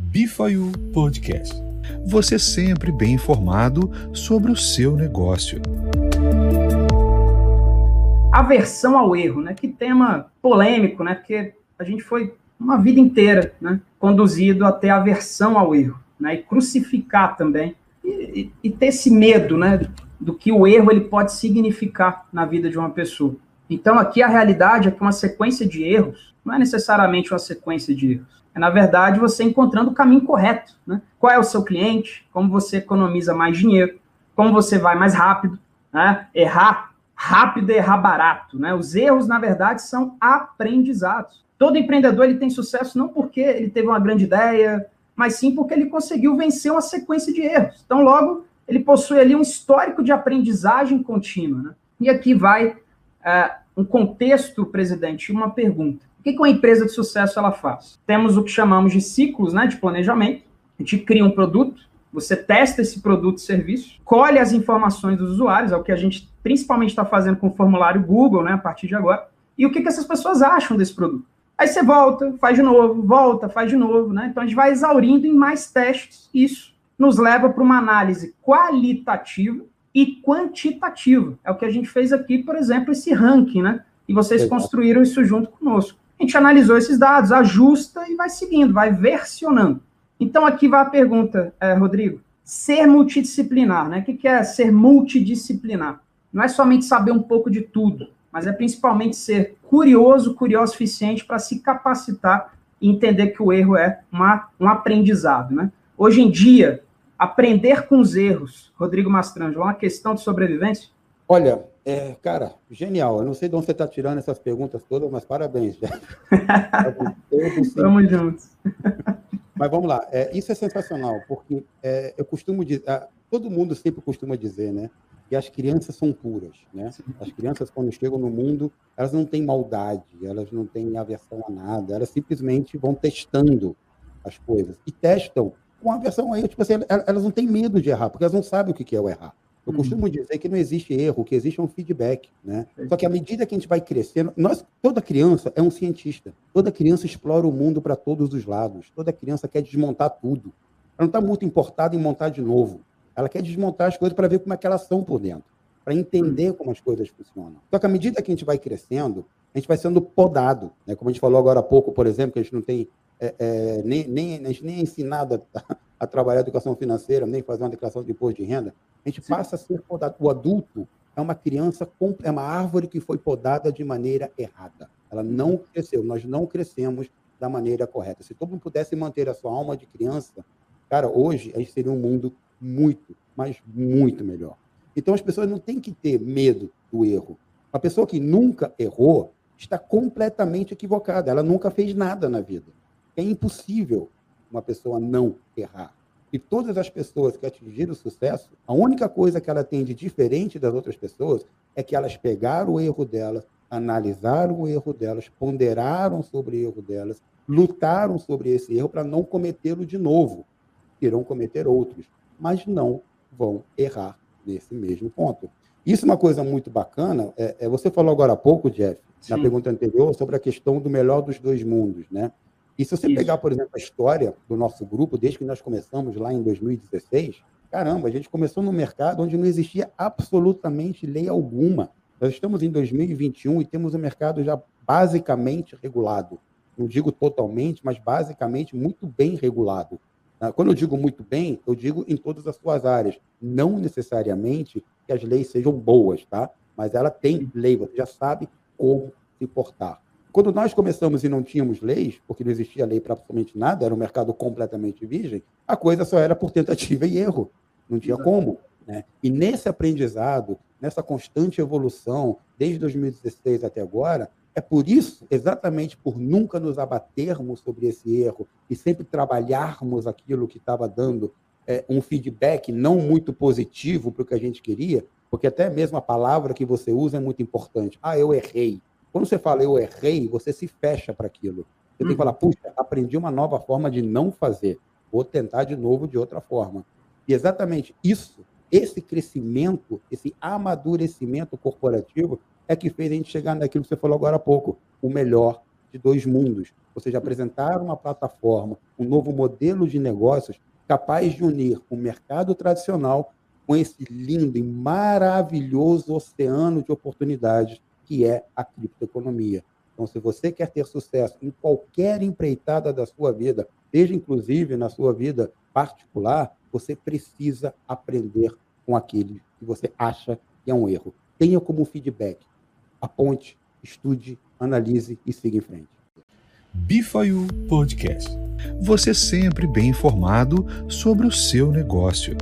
Bifayu Podcast. Você sempre bem informado sobre o seu negócio. Aversão ao erro, né? Que tema polêmico, né? Porque a gente foi uma vida inteira, né? Conduzido a ter aversão ao erro, né? E crucificar também e, e, e ter esse medo, né? Do que o erro ele pode significar na vida de uma pessoa. Então aqui a realidade é que uma sequência de erros não é necessariamente uma sequência de erros é, na verdade, você encontrando o caminho correto. Né? Qual é o seu cliente, como você economiza mais dinheiro, como você vai mais rápido. Né? Errar rápido e errar barato. Né? Os erros, na verdade, são aprendizados. Todo empreendedor ele tem sucesso não porque ele teve uma grande ideia, mas sim porque ele conseguiu vencer uma sequência de erros. Então, logo, ele possui ali um histórico de aprendizagem contínua. Né? E aqui vai é, um contexto, presidente, uma pergunta. O que uma empresa de sucesso ela faz? Temos o que chamamos de ciclos né, de planejamento. A gente cria um produto, você testa esse produto e serviço, colhe as informações dos usuários, é o que a gente principalmente está fazendo com o formulário Google, né, a partir de agora, e o que, que essas pessoas acham desse produto. Aí você volta, faz de novo, volta, faz de novo, né? Então a gente vai exaurindo em mais testes. Isso nos leva para uma análise qualitativa e quantitativa. É o que a gente fez aqui, por exemplo, esse ranking, né? E vocês construíram isso junto conosco. A gente analisou esses dados, ajusta e vai seguindo, vai versionando. Então, aqui vai a pergunta, é, Rodrigo. Ser multidisciplinar, né? O que é ser multidisciplinar? Não é somente saber um pouco de tudo, mas é principalmente ser curioso, curioso o suficiente para se capacitar e entender que o erro é uma, um aprendizado, né? Hoje em dia, aprender com os erros, Rodrigo Mastranjo, é uma questão de sobrevivência? Olha, é, cara, genial. Eu não sei de onde você está tirando essas perguntas todas, mas parabéns, Vamos juntos. Mas vamos lá. É, isso é sensacional, porque é, eu costumo dizer, todo mundo sempre costuma dizer, né? Que as crianças são puras, né? As crianças, quando chegam no mundo, elas não têm maldade, elas não têm aversão a nada, elas simplesmente vão testando as coisas. E testam com a erro. Tipo assim, elas não têm medo de errar, porque elas não sabem o que é o errar. Eu costumo uhum. dizer que não existe erro, que existe um feedback, né? Só que à medida que a gente vai crescendo, nós, toda criança é um cientista. Toda criança explora o mundo para todos os lados. Toda criança quer desmontar tudo. Ela não está muito importada em montar de novo. Ela quer desmontar as coisas para ver como é que elas são por dentro, para entender como as coisas funcionam. Só que à medida que a gente vai crescendo, a gente vai sendo podado, né? Como a gente falou agora há pouco, por exemplo, que a gente não tem é, é, nem, nem, a gente nem é ensinado a, a trabalhar educação financeira, nem fazer uma declaração de imposto de renda, a gente Sim. passa a ser podado. O adulto é uma criança, é uma árvore que foi podada de maneira errada. Ela não cresceu, nós não crescemos da maneira correta. Se todo mundo pudesse manter a sua alma de criança, cara, hoje a gente seria um mundo muito, mas muito melhor. Então as pessoas não têm que ter medo do erro. Uma pessoa que nunca errou está completamente equivocada. Ela nunca fez nada na vida. É impossível uma pessoa não errar. E todas as pessoas que atingiram o sucesso, a única coisa que ela tem de diferente das outras pessoas é que elas pegaram o erro delas, analisaram o erro delas, ponderaram sobre o erro delas, lutaram sobre esse erro para não cometê-lo de novo. Irão cometer outros, mas não vão errar nesse mesmo ponto. Isso é uma coisa muito bacana. É, é você falou agora há pouco, Jeff, Sim. na pergunta anterior, sobre a questão do melhor dos dois mundos, né? E se você Isso. pegar, por exemplo, a história do nosso grupo, desde que nós começamos lá em 2016, caramba, a gente começou no mercado onde não existia absolutamente lei alguma. Nós estamos em 2021 e temos o um mercado já basicamente regulado. Não digo totalmente, mas basicamente muito bem regulado. Ah, quando eu digo muito bem, eu digo em todas as suas áreas. Não necessariamente que as leis sejam boas, tá? Mas ela tem lei, você já sabe como se portar. Quando nós começamos e não tínhamos leis, porque não existia lei para absolutamente nada, era um mercado completamente virgem, a coisa só era por tentativa e erro. Não tinha como. Né? E nesse aprendizado, nessa constante evolução, desde 2016 até agora, é por isso, exatamente por nunca nos abatermos sobre esse erro e sempre trabalharmos aquilo que estava dando é, um feedback não muito positivo para o que a gente queria, porque até mesmo a palavra que você usa é muito importante. Ah, eu errei. Quando você fala eu errei, você se fecha para aquilo. Você tem que falar, puxa, aprendi uma nova forma de não fazer. Vou tentar de novo de outra forma. E exatamente isso, esse crescimento, esse amadurecimento corporativo é que fez a gente chegar naquilo que você falou agora há pouco, o melhor de dois mundos. ou seja, apresentar uma plataforma, um novo modelo de negócios capaz de unir o mercado tradicional com esse lindo e maravilhoso oceano de oportunidades que é a criptoeconomia. Então, se você quer ter sucesso em qualquer empreitada da sua vida, seja inclusive na sua vida particular, você precisa aprender com aquele que você acha que é um erro. Tenha como feedback. Aponte, estude, analise e siga em frente. Bifayu Podcast. Você sempre bem informado sobre o seu negócio.